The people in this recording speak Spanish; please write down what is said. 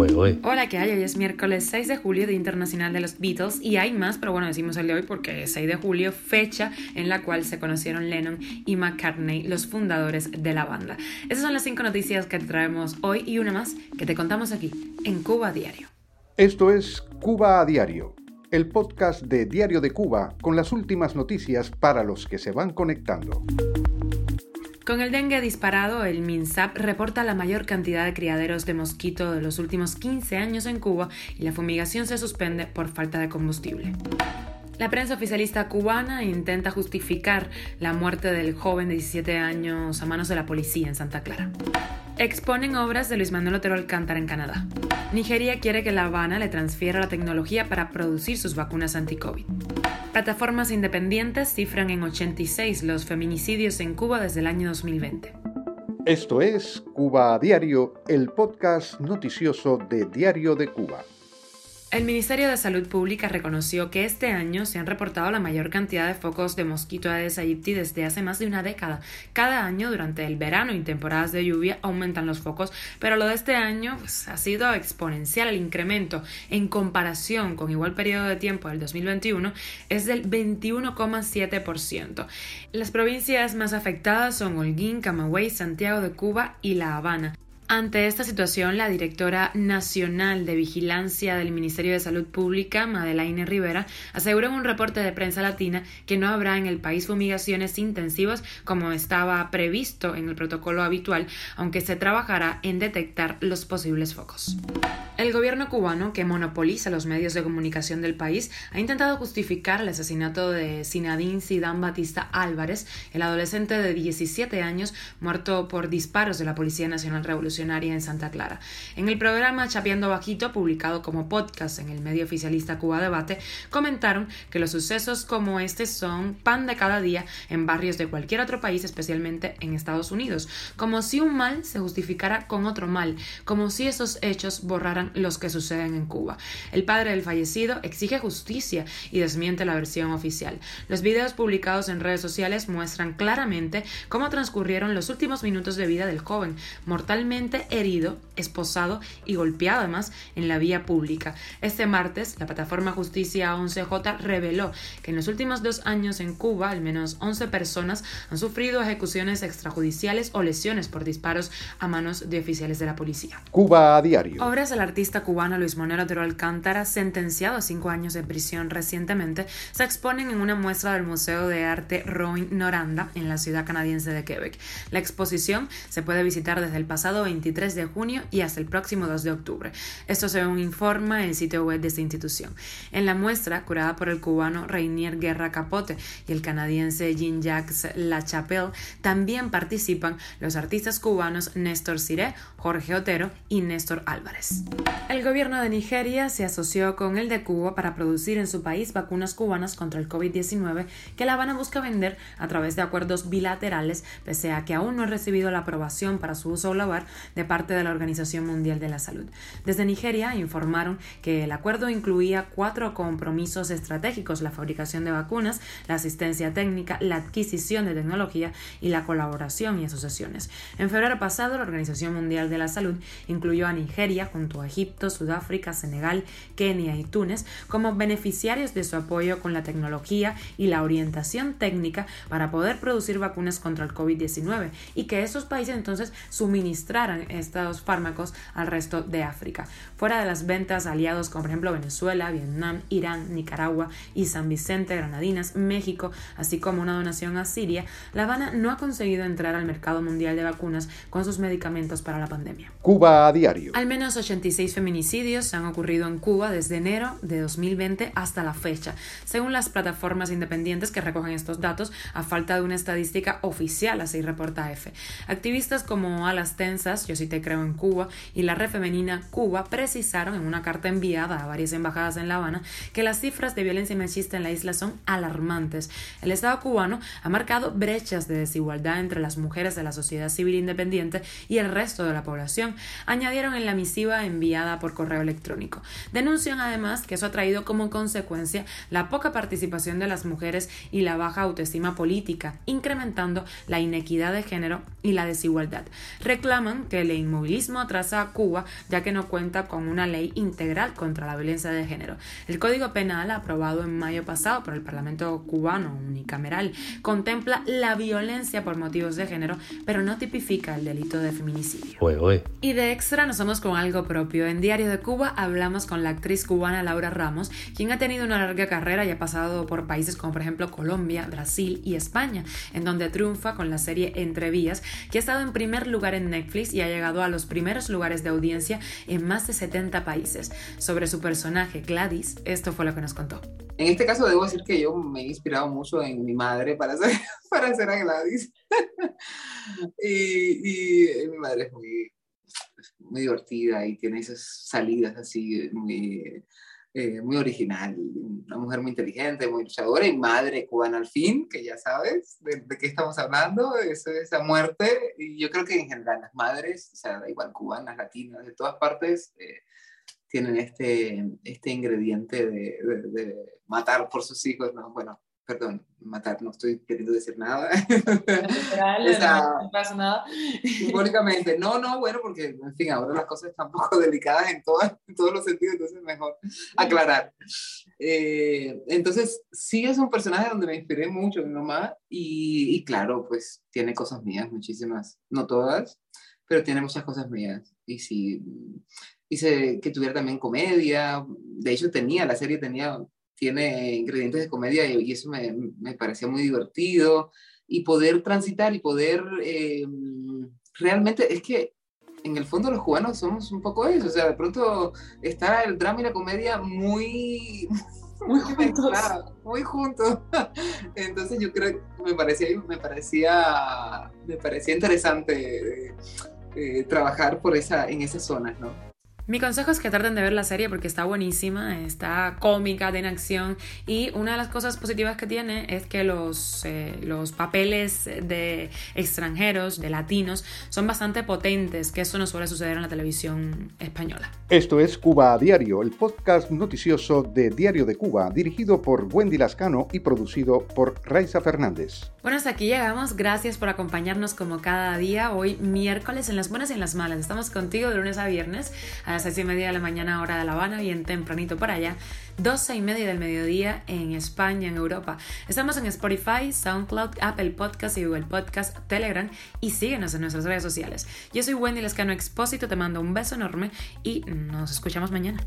fue hoy? Hola, ¿qué hay? Hoy es miércoles 6 de julio, Día Internacional de los Beatles, y hay más, pero bueno, decimos el de hoy porque es 6 de julio, fecha en la cual se conocieron Lennon y McCartney, los fundadores de la banda. Esas son las cinco noticias que te traemos hoy y una más que te contamos aquí, en Cuba a Diario. Esto es Cuba a Diario, el podcast de Diario de Cuba con las últimas noticias para los que se van conectando. Con el dengue disparado, el MINSAP reporta la mayor cantidad de criaderos de mosquito de los últimos 15 años en Cuba y la fumigación se suspende por falta de combustible. La prensa oficialista cubana intenta justificar la muerte del joven de 17 años a manos de la policía en Santa Clara. Exponen obras de Luis Manuel Otero Alcántara en Canadá. Nigeria quiere que La Habana le transfiera la tecnología para producir sus vacunas anti-COVID. Plataformas independientes cifran en 86 los feminicidios en Cuba desde el año 2020. Esto es Cuba a Diario, el podcast noticioso de Diario de Cuba. El Ministerio de Salud Pública reconoció que este año se han reportado la mayor cantidad de focos de mosquito Aedes aegypti desde hace más de una década. Cada año, durante el verano y temporadas de lluvia, aumentan los focos, pero lo de este año pues, ha sido exponencial. El incremento en comparación con igual periodo de tiempo del 2021 es del 21,7%. Las provincias más afectadas son Holguín, Camagüey, Santiago de Cuba y La Habana. Ante esta situación, la directora nacional de vigilancia del Ministerio de Salud Pública, Madeleine Rivera, aseguró en un reporte de prensa latina que no habrá en el país fumigaciones intensivas como estaba previsto en el protocolo habitual, aunque se trabajará en detectar los posibles focos. El gobierno cubano, que monopoliza los medios de comunicación del país, ha intentado justificar el asesinato de Sinadín Sidán Batista Álvarez, el adolescente de 17 años muerto por disparos de la Policía Nacional Revolucionaria en Santa Clara. En el programa Chapeando Bajito, publicado como podcast en el medio oficialista Cuba Debate, comentaron que los sucesos como este son pan de cada día en barrios de cualquier otro país, especialmente en Estados Unidos, como si un mal se justificara con otro mal, como si esos hechos borraran los que suceden en Cuba. El padre del fallecido exige justicia y desmiente la versión oficial. Los videos publicados en redes sociales muestran claramente cómo transcurrieron los últimos minutos de vida del joven, mortalmente herido, esposado y golpeado además en la vía pública. Este martes, la plataforma Justicia 11J reveló que en los últimos dos años en Cuba, al menos 11 personas han sufrido ejecuciones extrajudiciales o lesiones por disparos a manos de oficiales de la policía. Cuba a diario. Obras del artista cubano Luis Manuel Otero Alcántara, sentenciado a cinco años de prisión recientemente, se exponen en una muestra del Museo de Arte Roin Noranda en la ciudad canadiense de Quebec. La exposición se puede visitar desde el pasado 23 de junio y hasta el próximo 2 de octubre. Esto según informa el sitio web de esta institución. En la muestra, curada por el cubano Rainier Guerra Capote y el canadiense Jean-Jacques Lachapelle, también participan los artistas cubanos Néstor Siré, Jorge Otero y Néstor Álvarez. El gobierno de Nigeria se asoció con el de Cuba para producir en su país vacunas cubanas contra el COVID-19 que La Habana busca vender a través de acuerdos bilaterales, pese a que aún no ha recibido la aprobación para su uso global de parte de la Organización Mundial de la Salud. Desde Nigeria informaron que el acuerdo incluía cuatro compromisos estratégicos, la fabricación de vacunas, la asistencia técnica, la adquisición de tecnología y la colaboración y asociaciones. En febrero pasado, la Organización Mundial de la Salud incluyó a Nigeria junto a Egipto, Sudáfrica, Senegal, Kenia y Túnez como beneficiarios de su apoyo con la tecnología y la orientación técnica para poder producir vacunas contra el COVID-19 y que esos países entonces suministraran estos fármacos al resto de África. Fuera de las ventas aliados como por ejemplo Venezuela, Vietnam, Irán, Nicaragua y San Vicente, Granadinas, México, así como una donación a Siria, La Habana no ha conseguido entrar al mercado mundial de vacunas con sus medicamentos para la pandemia. Cuba a diario. Al menos 86 feminicidios han ocurrido en Cuba desde enero de 2020 hasta la fecha, según las plataformas independientes que recogen estos datos, a falta de una estadística oficial, así reporta EFE. Activistas como Alas Tensas, Yo sí te creo en Cuba, y la Red Femenina Cuba precisaron en una carta enviada a varias embajadas en La Habana que las cifras de violencia machista en la isla son alarmantes. El Estado cubano ha marcado brechas de desigualdad entre las mujeres de la sociedad civil independiente y el resto de la población. Añadieron en la misiva enviada enviada por correo electrónico. Denuncian además que eso ha traído como consecuencia la poca participación de las mujeres y la baja autoestima política, incrementando la inequidad de género y la desigualdad. Reclaman que el inmovilismo atrasa a Cuba ya que no cuenta con una ley integral contra la violencia de género. El Código Penal, aprobado en mayo pasado por el Parlamento cubano unicameral, contempla la violencia por motivos de género, pero no tipifica el delito de feminicidio. Y de extra nos vamos con algo propio. En Diario de Cuba hablamos con la actriz cubana Laura Ramos, quien ha tenido una larga carrera y ha pasado por países como por ejemplo Colombia, Brasil y España, en donde triunfa con la serie Entre Vías, que ha estado en primer lugar en Netflix y ha llegado a los primeros lugares de audiencia en más de 70 países. Sobre su personaje, Gladys, esto fue lo que nos contó. En este caso debo decir que yo me he inspirado mucho en mi madre para hacer, para hacer a Gladys. y, y, mi madre es muy, muy divertida y tiene esas salidas así muy, eh, muy original. Una mujer muy inteligente, muy luchadora y madre cubana al fin, que ya sabes de, qué estamos hablando, esa muerte. Y yo creo que en general las madres, o sea, igual cubanas, latinas, de todas partes, eh, tienen este, este ingrediente de, de, matar por sus hijos, ¿no? Bueno, perdón, matar, no estoy queriendo decir nada. no pasa nada. Simbólicamente, no, no, bueno, porque, en fin, ahora las cosas están un poco delicadas en, todas, en todos los sentidos, entonces mejor aclarar. Eh, entonces, sí es un personaje donde me inspiré mucho, mi mamá, y, y claro, pues tiene cosas mías, muchísimas, no todas, pero tiene muchas cosas mías. Y sí, hice que tuviera también comedia, de hecho tenía, la serie tenía, tiene ingredientes de comedia y, eso me, me, parecía muy divertido, y poder transitar y poder, eh, realmente, es que en el fondo los cubanos somos un poco eso, o sea, de pronto está el drama y la comedia muy... Muy juntos. muy juntos. Entonces yo creo que me parecía, me parecía, me parecía interesante eh, eh, trabajar por esa, en esas zonas, ¿no? Mi consejo es que traten de ver la serie porque está buenísima, está cómica, tiene acción y una de las cosas positivas que tiene es que los, eh, los papeles de extranjeros, de latinos, son bastante potentes, que eso no suele suceder en la televisión española. Esto es Cuba a Diario, el podcast noticioso de Diario de Cuba, dirigido por Wendy Lascano y producido por Raiza Fernández. Bueno, hasta aquí llegamos. Gracias por acompañarnos como cada día. Hoy miércoles en las buenas y en las malas. Estamos contigo de lunes a viernes a las seis y media de la mañana hora de La Habana, bien tempranito para allá. 12 y media del mediodía en España, en Europa. Estamos en Spotify, SoundCloud, Apple Podcast y Google Podcast, Telegram y síguenos en nuestras redes sociales. Yo soy Wendy Lescano Expósito, te mando un beso enorme y nos escuchamos mañana.